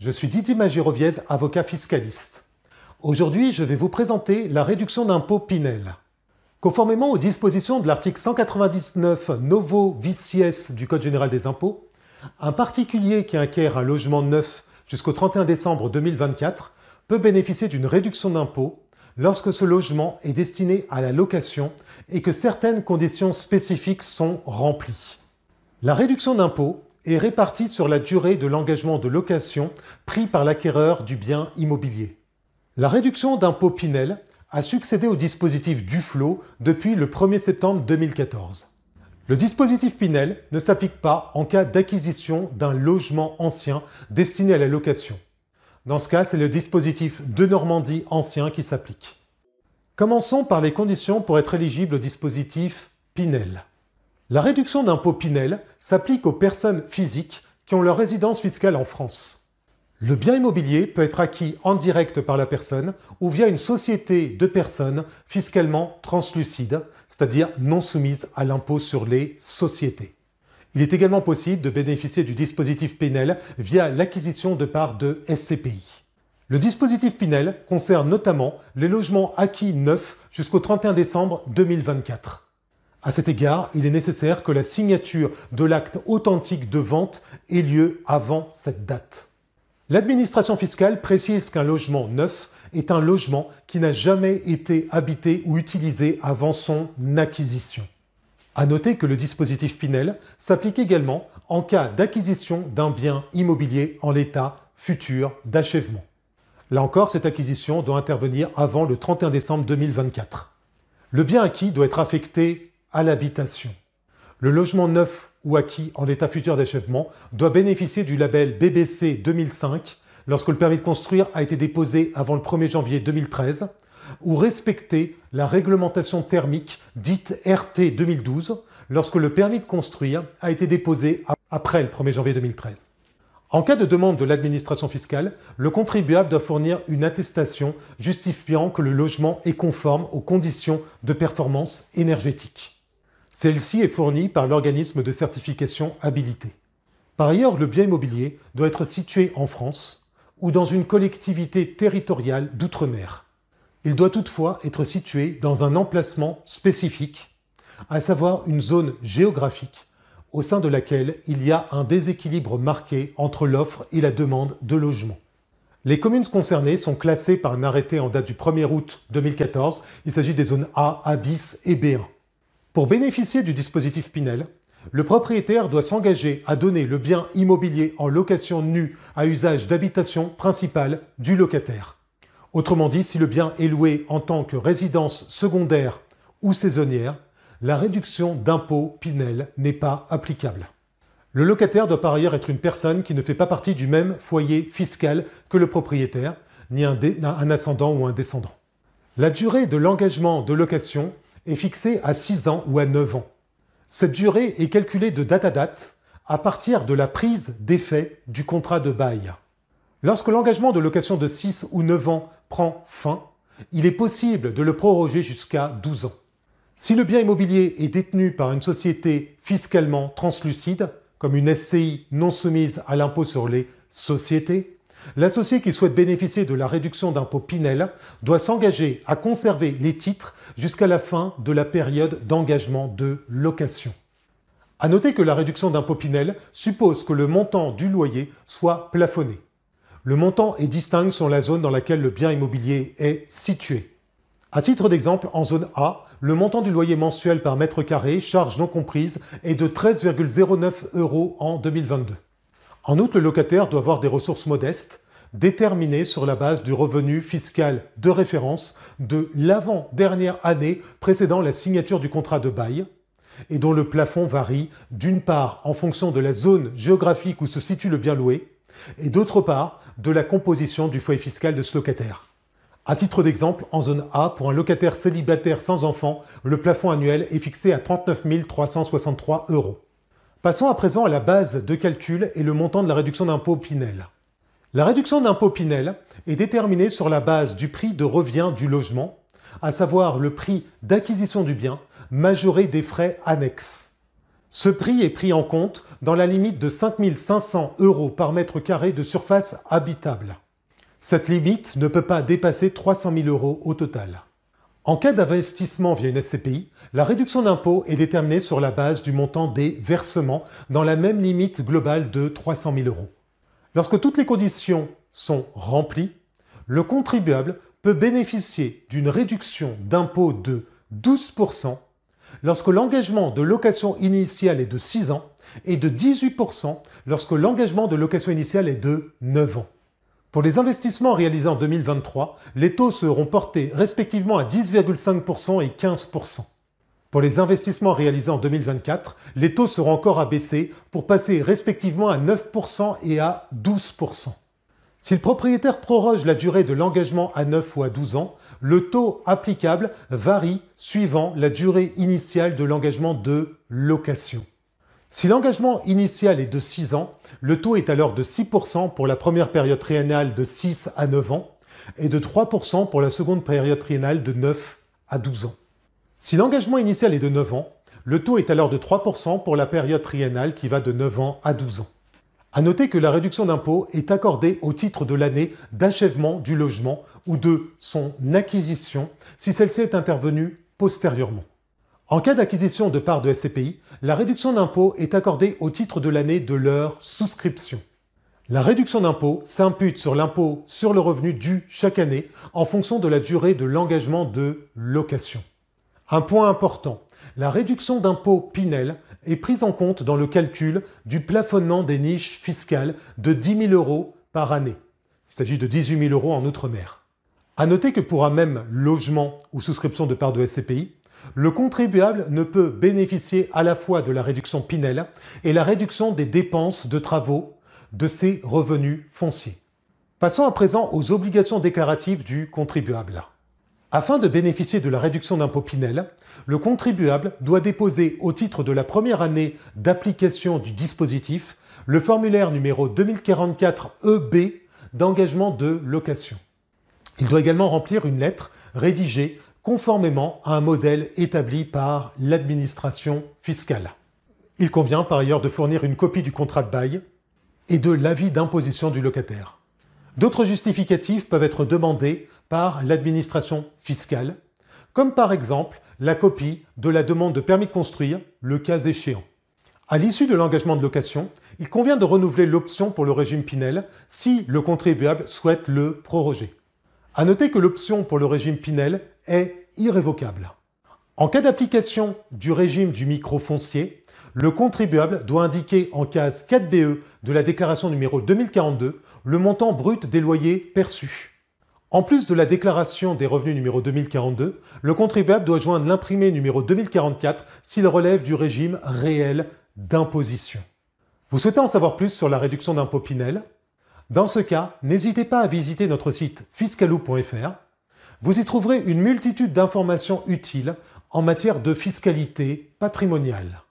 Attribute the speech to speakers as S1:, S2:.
S1: Je suis Didier Magiroviez, avocat fiscaliste. Aujourd'hui, je vais vous présenter la réduction d'impôt Pinel. Conformément aux dispositions de l'article 199 Novo Vicies du Code général des impôts, un particulier qui acquiert un logement neuf jusqu'au 31 décembre 2024 peut bénéficier d'une réduction d'impôt lorsque ce logement est destiné à la location et que certaines conditions spécifiques sont remplies. La réduction d'impôt est répartie sur la durée de l'engagement de location pris par l'acquéreur du bien immobilier. La réduction d'impôt Pinel a succédé au dispositif Duflo depuis le 1er septembre 2014. Le dispositif Pinel ne s'applique pas en cas d'acquisition d'un logement ancien destiné à la location. Dans ce cas, c'est le dispositif de Normandie ancien qui s'applique. Commençons par les conditions pour être éligible au dispositif Pinel. La réduction d'impôt Pinel s'applique aux personnes physiques qui ont leur résidence fiscale en France. Le bien immobilier peut être acquis en direct par la personne ou via une société de personnes fiscalement translucide, c'est-à-dire non soumise à l'impôt sur les sociétés. Il est également possible de bénéficier du dispositif Pinel via l'acquisition de parts de SCPI. Le dispositif Pinel concerne notamment les logements acquis neufs jusqu'au 31 décembre 2024. À cet égard, il est nécessaire que la signature de l'acte authentique de vente ait lieu avant cette date. L'administration fiscale précise qu'un logement neuf est un logement qui n'a jamais été habité ou utilisé avant son acquisition. A noter que le dispositif Pinel s'applique également en cas d'acquisition d'un bien immobilier en l'état futur d'achèvement. Là encore, cette acquisition doit intervenir avant le 31 décembre 2024. Le bien acquis doit être affecté à l'habitation. Le logement neuf ou acquis en l'état futur d'achèvement doit bénéficier du label BBC 2005 lorsque le permis de construire a été déposé avant le 1er janvier 2013 ou respecter la réglementation thermique dite RT 2012 lorsque le permis de construire a été déposé après le 1er janvier 2013. En cas de demande de l'administration fiscale, le contribuable doit fournir une attestation justifiant que le logement est conforme aux conditions de performance énergétique. Celle-ci est fournie par l'organisme de certification habilité. Par ailleurs, le bien immobilier doit être situé en France ou dans une collectivité territoriale d'outre-mer. Il doit toutefois être situé dans un emplacement spécifique, à savoir une zone géographique au sein de laquelle il y a un déséquilibre marqué entre l'offre et la demande de logement. Les communes concernées sont classées par un arrêté en date du 1er août 2014. Il s'agit des zones A, A bis et B1. Pour bénéficier du dispositif Pinel, le propriétaire doit s'engager à donner le bien immobilier en location nue à usage d'habitation principale du locataire. Autrement dit, si le bien est loué en tant que résidence secondaire ou saisonnière, la réduction d'impôt Pinel n'est pas applicable. Le locataire doit par ailleurs être une personne qui ne fait pas partie du même foyer fiscal que le propriétaire, ni un, un ascendant ou un descendant. La durée de l'engagement de location est fixée à 6 ans ou à 9 ans. Cette durée est calculée de date à date à partir de la prise d'effet du contrat de bail. Lorsque l'engagement de location de 6 ou 9 ans prend fin, il est possible de le proroger jusqu'à 12 ans. Si le bien immobilier est détenu par une société fiscalement translucide, comme une SCI non soumise à l'impôt sur les sociétés, L'associé qui souhaite bénéficier de la réduction d'impôt Pinel doit s'engager à conserver les titres jusqu'à la fin de la période d'engagement de location. A noter que la réduction d'impôt Pinel suppose que le montant du loyer soit plafonné. Le montant est distinct selon la zone dans laquelle le bien immobilier est situé. À titre d'exemple, en zone A, le montant du loyer mensuel par mètre carré, charge non comprise, est de 13,09 euros en 2022. En outre, le locataire doit avoir des ressources modestes, déterminées sur la base du revenu fiscal de référence de l'avant-dernière année précédant la signature du contrat de bail, et dont le plafond varie d'une part en fonction de la zone géographique où se situe le bien loué, et d'autre part de la composition du foyer fiscal de ce locataire. À titre d'exemple, en zone A, pour un locataire célibataire sans enfant, le plafond annuel est fixé à 39 363 euros. Passons à présent à la base de calcul et le montant de la réduction d'impôt Pinel. La réduction d'impôt Pinel est déterminée sur la base du prix de revient du logement, à savoir le prix d'acquisition du bien majoré des frais annexes. Ce prix est pris en compte dans la limite de 5 500 euros par mètre carré de surface habitable. Cette limite ne peut pas dépasser 300 000 euros au total. En cas d'investissement via une SCPI, la réduction d'impôt est déterminée sur la base du montant des versements dans la même limite globale de 300 000 euros. Lorsque toutes les conditions sont remplies, le contribuable peut bénéficier d'une réduction d'impôt de 12% lorsque l'engagement de location initiale est de 6 ans et de 18% lorsque l'engagement de location initiale est de 9 ans. Pour les investissements réalisés en 2023, les taux seront portés respectivement à 10,5% et 15%. Pour les investissements réalisés en 2024, les taux seront encore abaissés pour passer respectivement à 9% et à 12%. Si le propriétaire proroge la durée de l'engagement à 9 ou à 12 ans, le taux applicable varie suivant la durée initiale de l'engagement de location. Si l'engagement initial est de 6 ans, le taux est alors de 6% pour la première période triennale de 6 à 9 ans et de 3% pour la seconde période triennale de 9 à 12 ans. Si l'engagement initial est de 9 ans, le taux est alors de 3% pour la période triennale qui va de 9 ans à 12 ans. À noter que la réduction d'impôt est accordée au titre de l'année d'achèvement du logement ou de son acquisition si celle-ci est intervenue postérieurement. En cas d'acquisition de parts de SCPI, la réduction d'impôt est accordée au titre de l'année de leur souscription. La réduction d'impôt s'impute sur l'impôt sur le revenu dû chaque année en fonction de la durée de l'engagement de location. Un point important, la réduction d'impôt Pinel est prise en compte dans le calcul du plafonnement des niches fiscales de 10 000 euros par année. Il s'agit de 18 000 euros en Outre-mer. A noter que pour un même logement ou souscription de part de SCPI, le contribuable ne peut bénéficier à la fois de la réduction Pinel et la réduction des dépenses de travaux de ses revenus fonciers. Passons à présent aux obligations déclaratives du contribuable. Afin de bénéficier de la réduction d'impôt Pinel, le contribuable doit déposer au titre de la première année d'application du dispositif le formulaire numéro 2044-EB e d'engagement de location. Il doit également remplir une lettre rédigée conformément à un modèle établi par l'administration fiscale. Il convient par ailleurs de fournir une copie du contrat de bail et de l'avis d'imposition du locataire. D'autres justificatifs peuvent être demandés par l'administration fiscale, comme par exemple la copie de la demande de permis de construire, le cas échéant. À l'issue de l'engagement de location, il convient de renouveler l'option pour le régime Pinel si le contribuable souhaite le proroger. A noter que l'option pour le régime Pinel est irrévocable. En cas d'application du régime du micro-foncier, le contribuable doit indiquer en case 4BE de la déclaration numéro 2042 le montant brut des loyers perçus. En plus de la déclaration des revenus numéro 2042, le contribuable doit joindre l'imprimé numéro 2044 s'il relève du régime réel d'imposition. Vous souhaitez en savoir plus sur la réduction d'impôt Pinel? Dans ce cas, n'hésitez pas à visiter notre site fiscalou.fr. Vous y trouverez une multitude d'informations utiles en matière de fiscalité patrimoniale.